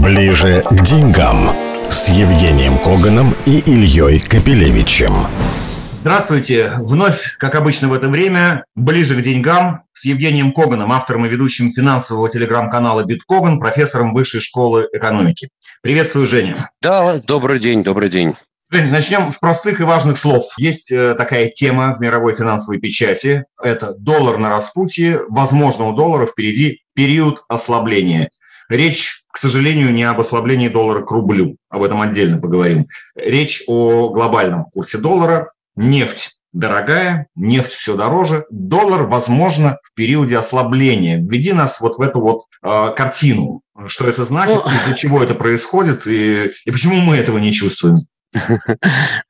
Ближе к деньгам с Евгением Коганом и Ильей Капелевичем. Здравствуйте. Вновь, как обычно в это время, ближе к деньгам с Евгением Коганом, автором и ведущим финансового телеграм-канала «Биткоган», профессором Высшей школы экономики. Приветствую, Женя. Да, добрый день, добрый день. Жень, начнем с простых и важных слов. Есть э, такая тема в мировой финансовой печати. Это доллар на распутье. Возможно, у доллара впереди период ослабления. Речь, к сожалению, не об ослаблении доллара к рублю. Об этом отдельно поговорим. Речь о глобальном курсе доллара. Нефть дорогая, нефть все дороже. Доллар, возможно, в периоде ослабления. Введи нас вот в эту вот э, картину. Что это значит, ну, из-за чего это происходит и, и почему мы этого не чувствуем?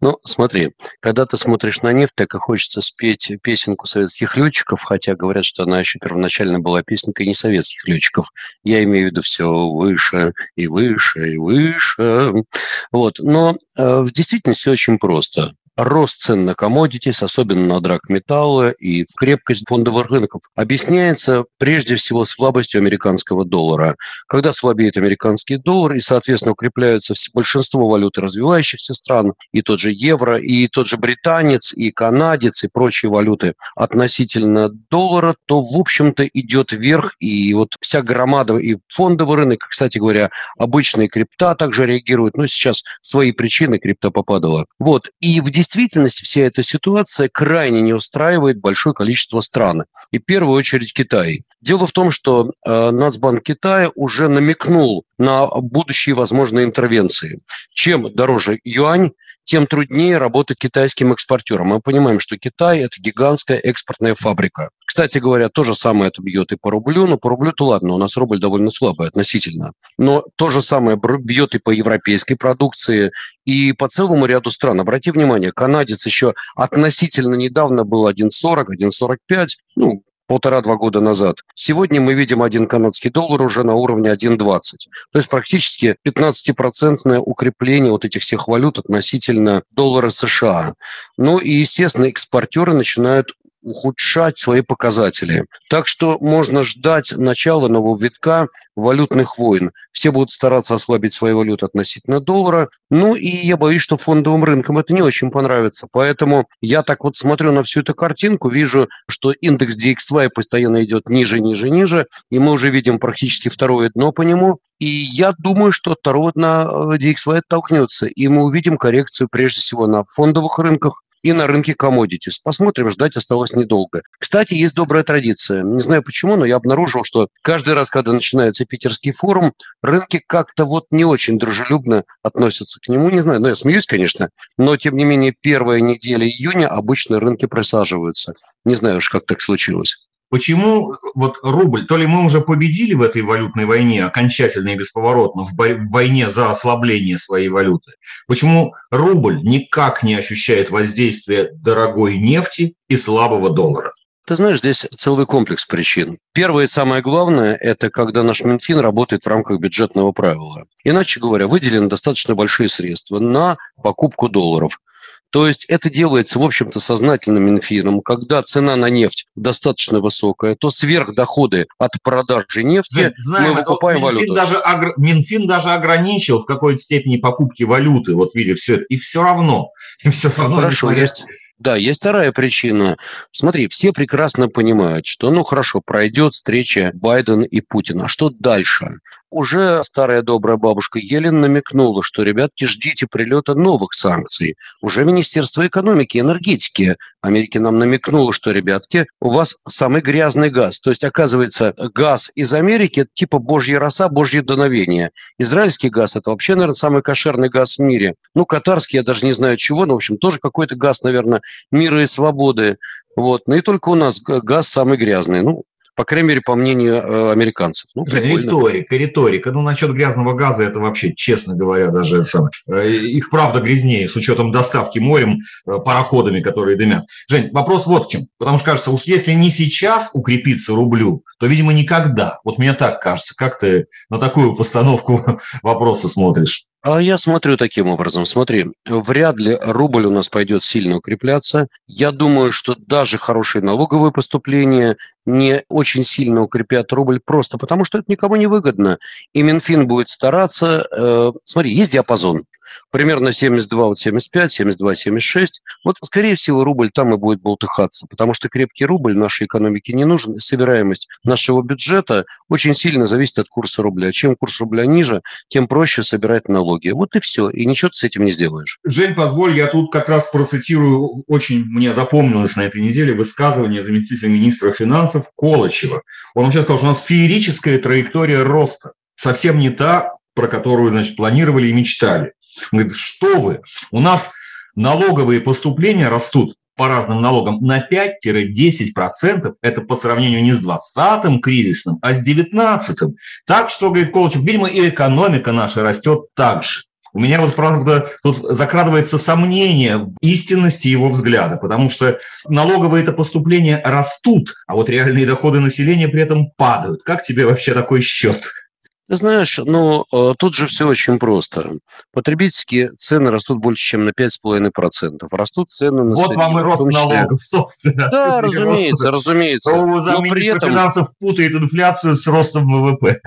Ну, смотри, когда ты смотришь на нефть, так и хочется спеть песенку советских летчиков, хотя говорят, что она еще первоначально была песенкой не советских летчиков. Я имею в виду все выше и выше и выше. Вот. Но э, в действительности очень просто рост цен на commodities, особенно на драгметаллы и крепкость фондовых рынков, объясняется прежде всего слабостью американского доллара. Когда слабеет американский доллар и, соответственно, укрепляются большинство валют развивающихся стран, и тот же евро, и тот же британец, и канадец, и прочие валюты относительно доллара, то, в общем-то, идет вверх, и вот вся громада и фондовый рынок, кстати говоря, обычные крипта также реагируют, но сейчас свои причины крипта попадала. Вот, и в действительности вся эта ситуация крайне не устраивает большое количество стран, и в первую очередь Китай. Дело в том, что э, Нацбанк Китая уже намекнул на будущие возможные интервенции. Чем дороже юань, тем труднее работать китайским экспортерам. Мы понимаем, что Китай – это гигантская экспортная фабрика. Кстати говоря, то же самое это бьет и по рублю, но по рублю-то ладно, у нас рубль довольно слабый относительно. Но то же самое бьет и по европейской продукции, и по целому ряду стран. Обрати внимание, канадец еще относительно недавно был 1,40, 1,45, ну, полтора-два года назад. Сегодня мы видим один канадский доллар уже на уровне 1,20. То есть практически 15-процентное укрепление вот этих всех валют относительно доллара США. Ну и, естественно, экспортеры начинают ухудшать свои показатели. Так что можно ждать начала нового витка валютных войн. Все будут стараться ослабить свои валюты относительно доллара. Ну и я боюсь, что фондовым рынкам это не очень понравится. Поэтому я так вот смотрю на всю эту картинку, вижу, что индекс DXY постоянно идет ниже, ниже, ниже, и мы уже видим практически второе дно по нему. И я думаю, что второго дна э, DXY оттолкнется, и мы увидим коррекцию прежде всего на фондовых рынках, и на рынке commodities. Посмотрим, ждать осталось недолго. Кстати, есть добрая традиция. Не знаю почему, но я обнаружил, что каждый раз, когда начинается питерский форум, рынки как-то вот не очень дружелюбно относятся к нему. Не знаю, но я смеюсь, конечно, но тем не менее первая неделя июня обычно рынки просаживаются. Не знаю уж, как так случилось. Почему вот рубль, то ли мы уже победили в этой валютной войне окончательно и бесповоротно, в войне за ослабление своей валюты, почему рубль никак не ощущает воздействия дорогой нефти и слабого доллара? Ты знаешь, здесь целый комплекс причин. Первое и самое главное – это когда наш Минфин работает в рамках бюджетного правила. Иначе говоря, выделены достаточно большие средства на покупку долларов. То есть это делается, в общем-то, сознательным Минфином. Когда цена на нефть достаточно высокая, то сверхдоходы от продажи нефти Знаем, мы выкупаем Минфин валюту. Даже, Минфин даже ограничил в какой-то степени покупки валюты, вот видя все это, и все равно. И все равно Хорошо, есть да, есть вторая причина. Смотри, все прекрасно понимают, что, ну хорошо, пройдет встреча Байдена и Путина. А что дальше? Уже старая добрая бабушка Елен намекнула, что, ребятки, ждите прилета новых санкций. Уже Министерство экономики и энергетики Америки нам намекнуло, что, ребятки, у вас самый грязный газ. То есть, оказывается, газ из Америки – это типа божья роса, божье дуновение. Израильский газ – это вообще, наверное, самый кошерный газ в мире. Ну, катарский, я даже не знаю чего, но, в общем, тоже какой-то газ, наверное, мира и свободы. Вот. Но и только у нас газ самый грязный. Ну, по крайней мере, по мнению э, американцев. Ну, риторика, риторика. Ну, насчет грязного газа, это вообще, честно говоря, даже самое, э, их правда грязнее, с учетом доставки морем, э, пароходами, которые дымят. Жень, вопрос вот в чем. Потому что, кажется, уж если не сейчас укрепиться рублю, то, видимо, никогда. Вот мне так кажется. Как ты на такую постановку вопроса смотришь? А я смотрю таким образом. Смотри, вряд ли рубль у нас пойдет сильно укрепляться. Я думаю, что даже хорошие налоговые поступления не очень сильно укрепят рубль просто потому, что это никому не выгодно. И Минфин будет стараться... Э, смотри, есть диапазон примерно 72, вот 75, 72, 76. Вот, скорее всего, рубль там и будет болтыхаться, потому что крепкий рубль нашей экономике не нужен. Собираемость нашего бюджета очень сильно зависит от курса рубля. Чем курс рубля ниже, тем проще собирать налоги. Вот и все. И ничего ты с этим не сделаешь. Жень, позволь, я тут как раз процитирую, очень мне запомнилось на этой неделе высказывание заместителя министра финансов Колычева. Он вообще сказал, что у нас феерическая траектория роста. Совсем не та, про которую, значит, планировали и мечтали. Он говорит, что вы, у нас налоговые поступления растут по разным налогам на 5-10%, это по сравнению не с 20-м кризисным, а с 19-м. Так что, говорит Колычев, видимо, и экономика наша растет так же. У меня вот, правда, тут закрадывается сомнение в истинности его взгляда, потому что налоговые это поступления растут, а вот реальные доходы населения при этом падают. Как тебе вообще такой счет? Ты знаешь, ну, э, тут же все очень просто. Потребительские цены растут больше, чем на 5,5%. Растут цены на Вот вам и рост налогов, собственно. Да, разумеется, разумеется. Но при этом... финансов путает инфляцию с ростом ВВП.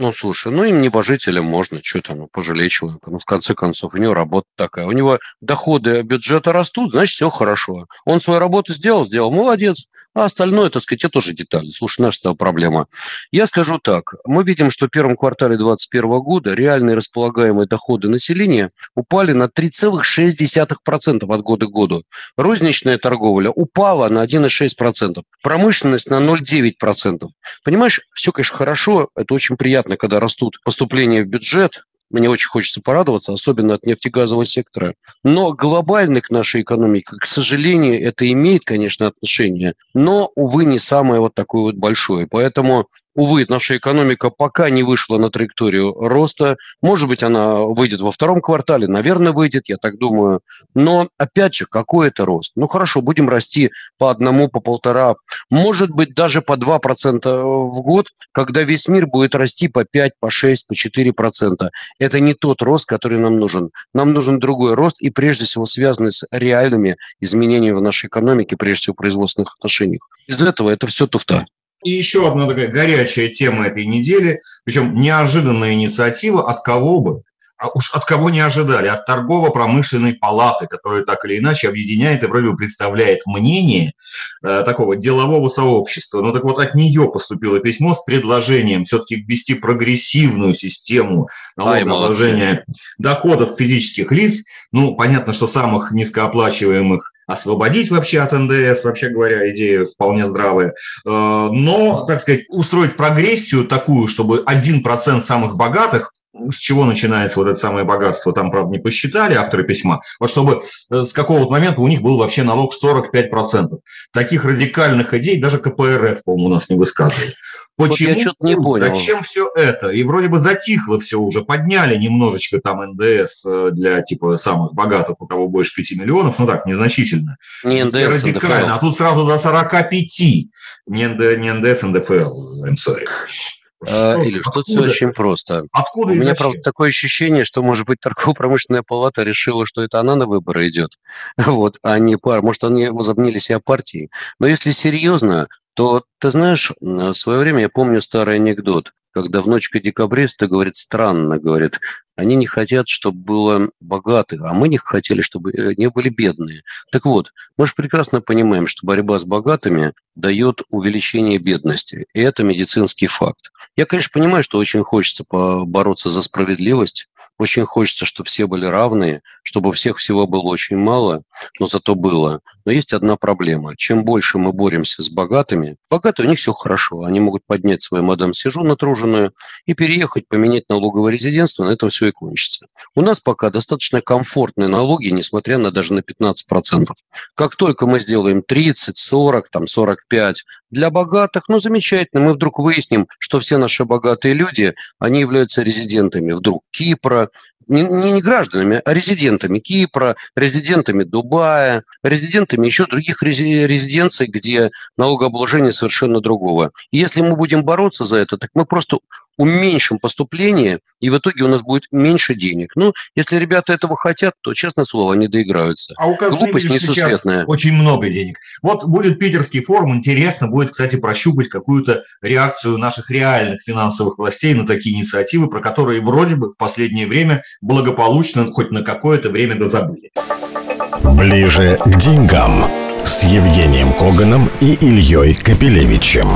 Ну, слушай, ну им небожителям можно, что там, ну, пожалеть человека. Ну, в конце концов, у него работа такая. У него доходы бюджета растут, значит, все хорошо. Он свою работу сделал, сделал, молодец. А остальное, так сказать, это тоже детали. Слушай, наша стала проблема. Я скажу так. Мы видим, что в первом квартале 2021 года реальные располагаемые доходы населения упали на 3,6% от года к году. Розничная торговля упала на 1,6%. Промышленность на 0,9%. Понимаешь, все, конечно, хорошо, это очень приятно, когда растут поступления в бюджет, мне очень хочется порадоваться, особенно от нефтегазового сектора. Но глобально к нашей экономике, к сожалению, это имеет, конечно, отношение, но, увы, не самое вот такое вот большое. Поэтому Увы, наша экономика пока не вышла на траекторию роста. Может быть, она выйдет во втором квартале, наверное, выйдет, я так думаю. Но, опять же, какой это рост? Ну, хорошо, будем расти по одному, по полтора, может быть, даже по 2% в год, когда весь мир будет расти по 5, по 6, по 4%. Это не тот рост, который нам нужен. Нам нужен другой рост, и прежде всего связанный с реальными изменениями в нашей экономике, прежде всего в производственных отношениях. Из этого это все туфта. И еще одна такая горячая тема этой недели, причем неожиданная инициатива от кого бы, а уж от кого не ожидали, от торгово-промышленной палаты, которая так или иначе объединяет и вроде бы представляет мнение э, такого делового сообщества. Ну так вот от нее поступило письмо с предложением все-таки ввести прогрессивную систему налогообложения доходов физических лиц. Ну, понятно, что самых низкооплачиваемых освободить вообще от НДС, вообще говоря, идея вполне здравая. Э, но, так сказать, устроить прогрессию такую, чтобы 1% самых богатых с чего начинается вот это самое богатство, там, правда, не посчитали авторы письма, вот чтобы э, с какого-то момента у них был вообще налог 45%. Таких радикальных идей даже КПРФ, по-моему, у нас не высказывали. Почему? Вот я что-то не понял. Зачем все это? И вроде бы затихло все уже, подняли немножечко там НДС э, для типа самых богатых, у кого больше 5 миллионов, ну так, незначительно. Не НДС, радикально. НДФЛ. А тут сразу до 45. Не, НД, не НДС, НДФЛ, I'm sorry. Что? Или что все очень просто. Откуда У меня, правда, такое ощущение, что, может быть, торгово-промышленная палата решила, что это она на выборы идет, вот, а не пар. Может, они возобнили себя партии. Но если серьезно, то, ты знаешь, в свое время я помню старый анекдот когда внучка декабриста говорит странно, говорит, они не хотят, чтобы было богатых, а мы не хотели, чтобы э, не были бедные. Так вот, мы же прекрасно понимаем, что борьба с богатыми дает увеличение бедности, и это медицинский факт. Я, конечно, понимаю, что очень хочется бороться за справедливость, очень хочется, чтобы все были равные, чтобы всех всего было очень мало, но зато было. Но есть одна проблема. Чем больше мы боремся с богатыми, богатые у них все хорошо. Они могут поднять свою мадам Сижу натруженную и переехать, поменять налоговое резидентство, на этом все и кончится. У нас пока достаточно комфортные налоги, несмотря на даже на 15%. Как только мы сделаем 30, 40, там 45 для богатых, ну замечательно, мы вдруг выясним, что все наши богатые люди, они являются резидентами вдруг Кипра, не, не, не гражданами, а резидентами Кипра, резидентами Дубая, резидентами еще других резиденций, где налогообложение совершенно другого. И если мы будем бороться за это, так мы просто уменьшим поступление, и в итоге у нас будет меньше денег. Ну, если ребята этого хотят, то, честное слово, они доиграются. А у Глупость несусветная. очень много денег. Вот будет питерский форум, интересно будет, кстати, прощупать какую-то реакцию наших реальных финансовых властей на такие инициативы, про которые вроде бы в последнее время благополучно хоть на какое-то время дозабыли. Ближе к деньгам с Евгением Коганом и Ильей Капелевичем.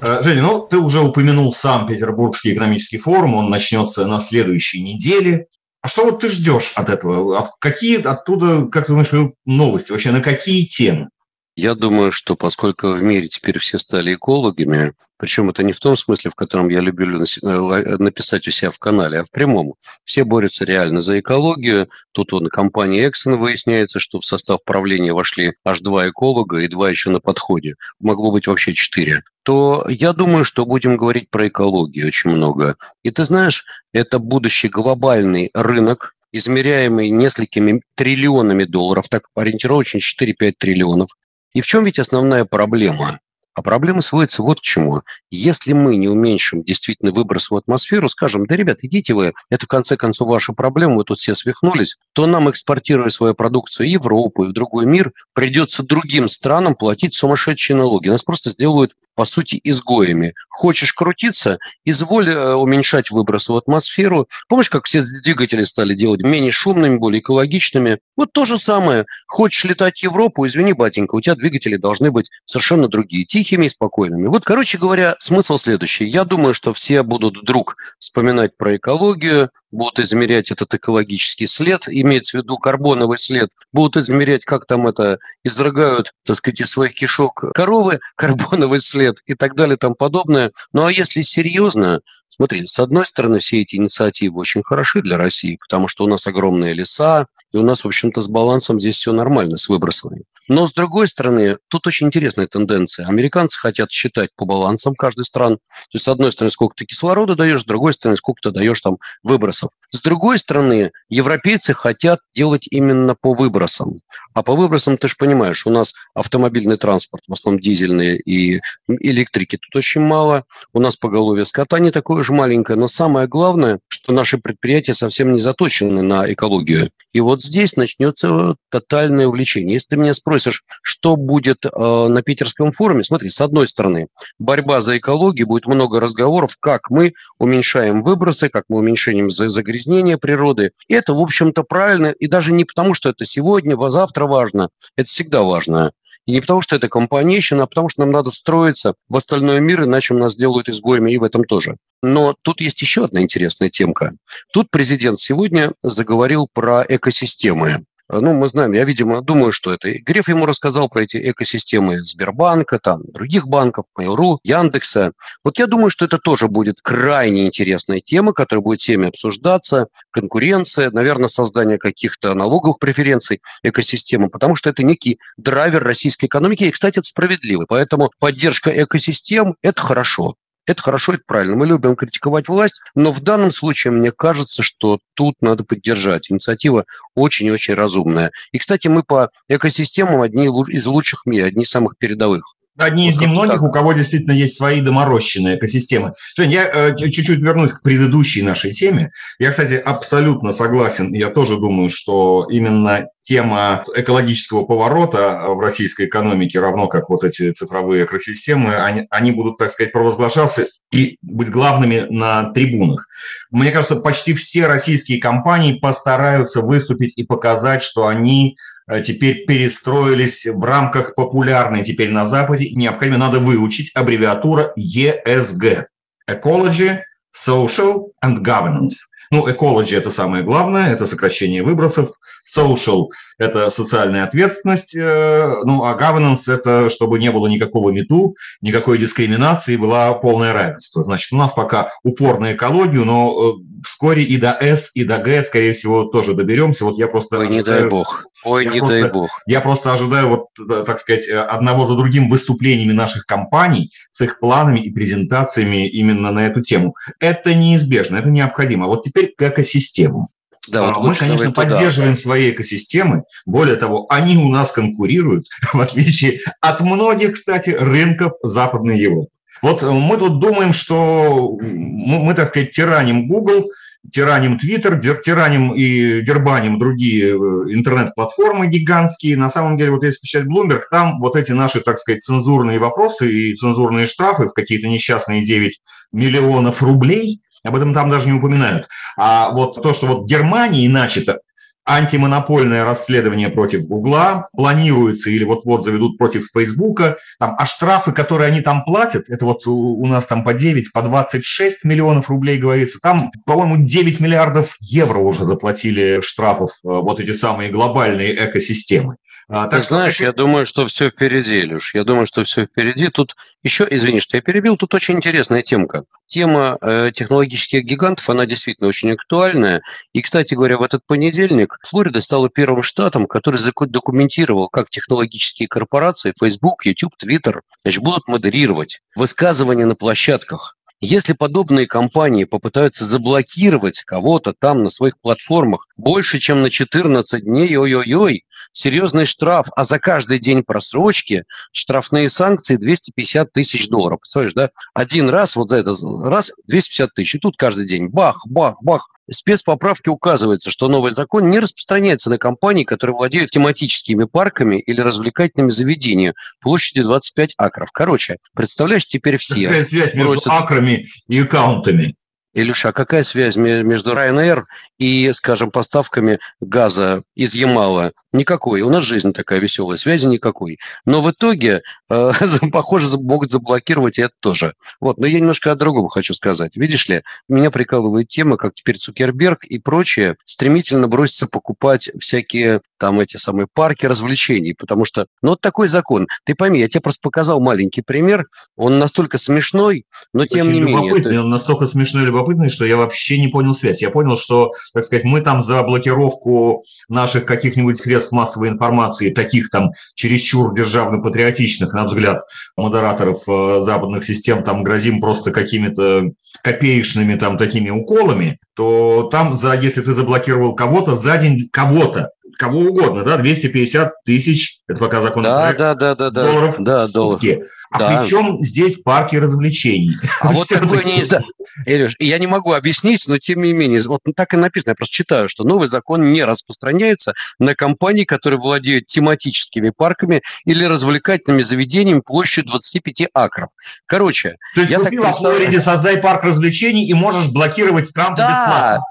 Э, Женя, ну ты уже упомянул сам Петербургский экономический форум, он начнется на следующей неделе. А что вот ты ждешь от этого? Какие оттуда, как ты думаешь, новости? Вообще на какие темы? Я думаю, что поскольку в мире теперь все стали экологами, причем это не в том смысле, в котором я люблю э, написать у себя в канале, а в прямом. Все борются реально за экологию. Тут он компания Exxon выясняется, что в состав правления вошли аж два эколога и два еще на подходе. Могло быть вообще четыре то я думаю, что будем говорить про экологию очень много. И ты знаешь, это будущий глобальный рынок, измеряемый несколькими триллионами долларов, так ориентировочно 4-5 триллионов. И в чем ведь основная проблема? А проблема сводится вот к чему. Если мы не уменьшим действительно выброс в атмосферу, скажем, да, ребят, идите вы, это в конце концов ваша проблема, вы тут все свихнулись, то нам, экспортируя свою продукцию в Европу и в другой мир, придется другим странам платить сумасшедшие налоги. Нас просто сделают по сути, изгоями. Хочешь крутиться, изволь э, уменьшать выбросы в атмосферу. Помнишь, как все двигатели стали делать менее шумными, более экологичными? Вот то же самое. Хочешь летать в Европу, извини, батенька, у тебя двигатели должны быть совершенно другие, тихими и спокойными. Вот, короче говоря, смысл следующий. Я думаю, что все будут вдруг вспоминать про экологию, будут измерять этот экологический след, имеется в виду карбоновый след, будут измерять, как там это изрыгают, так сказать, из своих кишок коровы, карбоновый след и так далее тому подобное. Ну а если серьезно, Смотри, с одной стороны, все эти инициативы очень хороши для России, потому что у нас огромные леса, и у нас, в общем-то, с балансом здесь все нормально, с выбросами. Но, с другой стороны, тут очень интересная тенденция. Американцы хотят считать по балансам каждой страны. То есть, с одной стороны, сколько ты кислорода даешь, с другой стороны, сколько ты даешь там выбросов. С другой стороны, европейцы хотят делать именно по выбросам. А по выбросам, ты же понимаешь, у нас автомобильный транспорт, в основном дизельные и электрики тут очень мало. У нас поголовье скота не такое же маленькое, но самое главное, что наши предприятия совсем не заточены на экологию. И вот здесь начнется тотальное увлечение. Если ты меня спросишь, что будет э, на питерском форуме, смотри, с одной стороны, борьба за экологию, будет много разговоров, как мы уменьшаем выбросы, как мы уменьшаем загрязнение природы. И это, в общем-то, правильно, и даже не потому, что это сегодня, завтра важно, это всегда важно. И не потому, что это компанейщина, а потому, что нам надо встроиться в остальной мир, иначе нас сделают изгоями и в этом тоже. Но тут есть еще одна интересная темка. Тут президент сегодня заговорил про экосистемы. Э, ну, мы знаем, я, видимо, думаю, что это. Греф ему рассказал про эти экосистемы Сбербанка, там, других банков, Mail.ru, Яндекса. Вот я думаю, что это тоже будет крайне интересная тема, которая будет всеми обсуждаться. Конкуренция, наверное, создание каких-то налоговых преференций экосистемы, потому что это некий драйвер российской экономики. И, кстати, это справедливо. Поэтому поддержка экосистем – это хорошо. Это хорошо, это правильно. Мы любим критиковать власть, но в данном случае мне кажется, что тут надо поддержать. Инициатива очень-очень разумная. И, кстати, мы по экосистемам одни из лучших в мире, одни из самых передовых. Одни из немногих, у кого действительно есть свои доморощенные экосистемы. Жень, я э, чуть-чуть вернусь к предыдущей нашей теме. Я, кстати, абсолютно согласен. Я тоже думаю, что именно тема экологического поворота в российской экономике, равно как вот эти цифровые экосистемы, они, они будут, так сказать, провозглашаться и быть главными на трибунах. Мне кажется, почти все российские компании постараются выступить и показать, что они Э, теперь перестроились в рамках популярной теперь на Западе. Необходимо, надо выучить аббревиатура ESG – Ecology, Social and Governance. Ну, ecology – это самое главное, это сокращение выбросов. Social – это социальная ответственность. Э, ну, а governance – это чтобы не было никакого мету, никакой дискриминации, была полное равенство. Значит, у нас пока упор на экологию, но э, вскоре и до С, и до Г, скорее всего, тоже доберемся. Вот я просто... Ой, не дай бог. Ой, не просто, дай бог. Я просто ожидаю, вот, так сказать, одного за другим выступлениями наших компаний с их планами и презентациями именно на эту тему. Это неизбежно, это необходимо. Вот теперь к экосистемам. Да, вот мы, конечно, поддерживаем туда. свои экосистемы. Более того, они у нас конкурируют, в отличие от многих, кстати, рынков Западной Европы. Вот мы тут думаем, что мы, мы так сказать, тираним Google, тираним Twitter, тираним и дербаним другие э, интернет-платформы гигантские. На самом деле, вот если посчитать Bloomberg, там вот эти наши, так сказать, цензурные вопросы и цензурные штрафы в какие-то несчастные 9 миллионов рублей, об этом там даже не упоминают. А вот то, что вот в Германии начато антимонопольное расследование против Гугла планируется или вот-вот заведут против Фейсбука, там, а штрафы, которые они там платят, это вот у, нас там по 9, по 26 миллионов рублей говорится, там, по-моему, 9 миллиардов евро уже заплатили штрафов э, вот эти самые глобальные экосистемы. А, так Ты что... знаешь, я думаю, что все впереди, Илюш. Я думаю, что все впереди. Тут еще, извини, что я перебил, тут очень интересная темка. Тема э, технологических гигантов, она действительно очень актуальная. И, кстати говоря, в этот понедельник Флорида стала первым штатом, который документировал, как технологические корпорации Facebook, YouTube, Twitter значит, будут модерировать высказывания на площадках. Если подобные компании попытаются заблокировать кого-то там на своих платформах больше, чем на 14 дней, ой-ой-ой, серьезный штраф, а за каждый день просрочки штрафные санкции 250 тысяч долларов. Представляешь, да? Один раз, вот за это раз, 250 тысяч. И тут каждый день бах, бах, бах. В спецпоправке указывается, что новый закон не распространяется на компании, которые владеют тематическими парками или развлекательными заведениями площадью 25 акров. Короче, представляешь, теперь все... Какая связь между акрами и аккаунтами? Илюша, а какая связь между Ryanair и, скажем, поставками газа из Ямала? Никакой. У нас жизнь такая веселая, связи никакой. Но в итоге, э, похоже, могут заблокировать и это тоже. Вот, но я немножко о другом хочу сказать. Видишь ли, меня прикалывает тема, как теперь Цукерберг и прочие стремительно бросятся покупать всякие там эти самые парки развлечений, потому что, ну, вот такой закон. Ты пойми, я тебе просто показал маленький пример, он настолько смешной, но тем Очень не менее... Он настолько смешной и любопытный, что я вообще не понял связь. Я понял, что, так сказать, мы там за блокировку наших каких-нибудь средств массовой информации, таких там чересчур державно-патриотичных, на взгляд модераторов э, западных систем, там грозим просто какими-то копеечными там такими уколами, то там, за, если ты заблокировал кого-то, за день кого-то, кого угодно, да, 250 тысяч, это пока законопроект, да, да, да, да, долларов да, в сутки. Доллар. А да. при чем здесь парки развлечений? А вот такое не изда... Илюш, я не могу объяснить, но тем не менее, вот так и написано, я просто читаю, что новый закон не распространяется на компании, которые владеют тематическими парками или развлекательными заведениями площадью 25 акров. Короче, То есть я купил так. Флориде, создай парк развлечений и можешь блокировать Трампа да, бесплатно.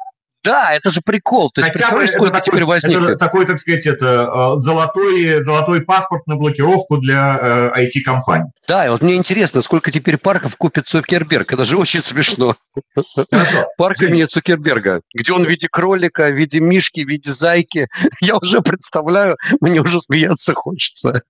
Да, это же прикол. То есть, Хотя представляешь, сколько такой, теперь возникнет? Это такой, так сказать, это э, золотой, золотой паспорт на блокировку для э, IT-компаний. Да, и вот мне интересно, сколько теперь парков купит Цукерберг. Это же очень смешно. Парк имени Цукерберга, где он в виде кролика, в виде мишки, в виде зайки. Я уже представляю, мне уже смеяться хочется.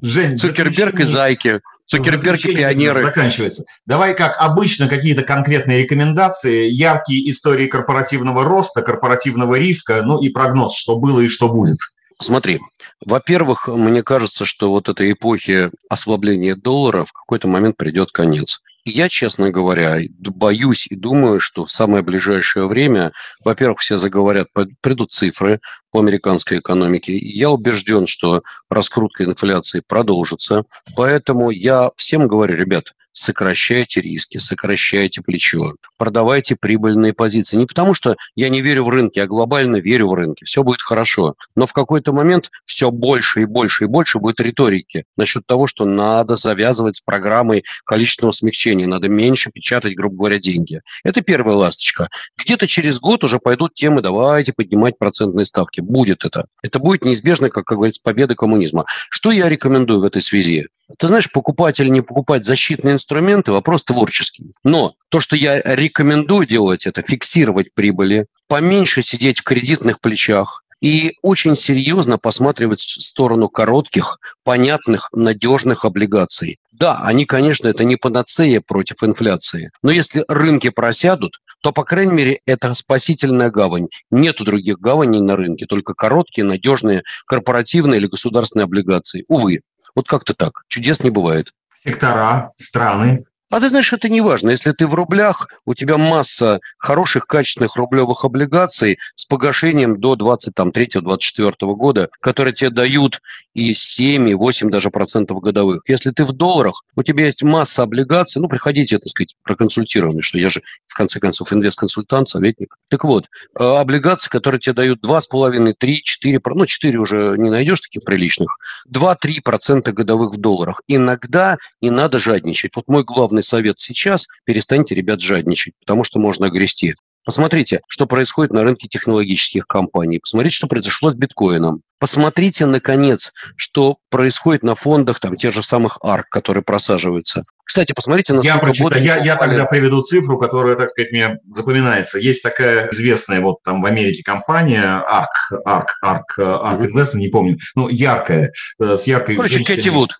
Жень, Цукерберг и зайки. Цукерберг и пионеры. Заканчивается. Давай, как обычно, какие-то конкретные рекомендации, яркие истории корпоративного роста, корпоративного риска, ну и прогноз, что было и что будет. Смотри, во-первых, мне кажется, что вот этой эпохи ослабления доллара в какой-то момент придет конец. Я, честно говоря, боюсь и думаю, что в самое ближайшее время, во-первых, все заговорят, придут цифры по американской экономике. Я убежден, что раскрутка инфляции продолжится. Поэтому я всем говорю, ребят, сокращайте риски, сокращайте плечо, продавайте прибыльные позиции. Не потому, что я не верю в рынки, я глобально верю в рынки, все будет хорошо. Но в какой-то момент все больше и больше и больше будет риторики насчет того, что надо завязывать с программой количественного смягчения, надо меньше печатать, грубо говоря, деньги. Это первая ласточка. Где-то через год уже пойдут темы, давайте поднимать процентные ставки. Будет это. Это будет неизбежно, как, как говорится, победа коммунизма. Что я рекомендую в этой связи? Ты знаешь, покупать или не покупать защитные инструменты – вопрос творческий. Но то, что я рекомендую делать, это фиксировать прибыли, поменьше сидеть в кредитных плечах, и очень серьезно посматривать в сторону коротких, понятных, надежных облигаций. Да, они, конечно, это не панацея против инфляции, но если рынки просядут, то, по крайней мере, это спасительная гавань. Нету других гаваней на рынке, только короткие, надежные, корпоративные или государственные облигации. Увы, вот как-то так. Чудес не бывает. Сектора, страны, а ты знаешь, это не важно. Если ты в рублях, у тебя масса хороших, качественных рублевых облигаций с погашением до 23-24 года, которые тебе дают и 7, и 8 даже процентов годовых. Если ты в долларах, у тебя есть масса облигаций, ну, приходите, так сказать, проконсультированные, что я же, в конце концов, инвест-консультант, советник. Так вот, э, облигации, которые тебе дают 2,5, 3, 4, ну, 4 уже не найдешь таких приличных, 2-3 процента годовых в долларах. Иногда не надо жадничать. Вот мой главный главный совет сейчас – перестаньте, ребят, жадничать, потому что можно огрести. Посмотрите, что происходит на рынке технологических компаний. Посмотрите, что произошло с биткоином. Посмотрите, наконец, что происходит на фондах там, тех же самых ARK, которые просаживаются. Кстати, посмотрите на я, прочитаю, я, я тогда приведу цифру, которая, так сказать, мне запоминается. Есть такая известная вот там в Америке компания ARK, ARK, ARK, ARK Investment, не помню, ну, яркая, э, с яркой Короче, женщиной. Кэти Вуд.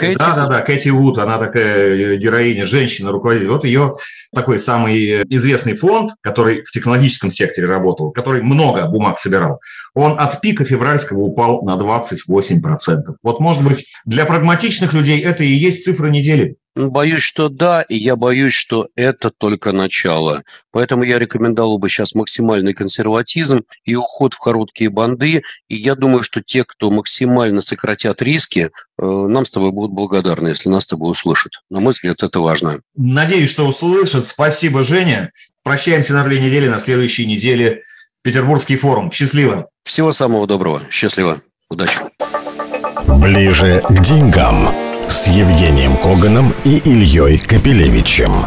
Кэти да, да, да, Кэти Вуд, она такая героиня, женщина, руководитель. Вот ее такой самый известный фонд, который в технологическом секторе работал, который много бумаг собирал, он от пика февральского упал на 28%. Вот, может быть, для прагматичных людей это и есть цифра недели. Ну, боюсь, что да, и я боюсь, что это только начало. Поэтому я рекомендовал бы сейчас максимальный консерватизм и уход в короткие банды. И я думаю, что те, кто максимально сократят риски, э, нам с тобой будут благодарны, если нас с тобой услышат. На мой взгляд, это важно. Надеюсь, что услышат. Спасибо, Женя. Прощаемся на две недели. На следующей неделе Петербургский форум. Счастливо. Всего самого доброго. Счастливо. Удачи. Ближе к деньгам с Евгением Коганом и Ильей Капелевичем.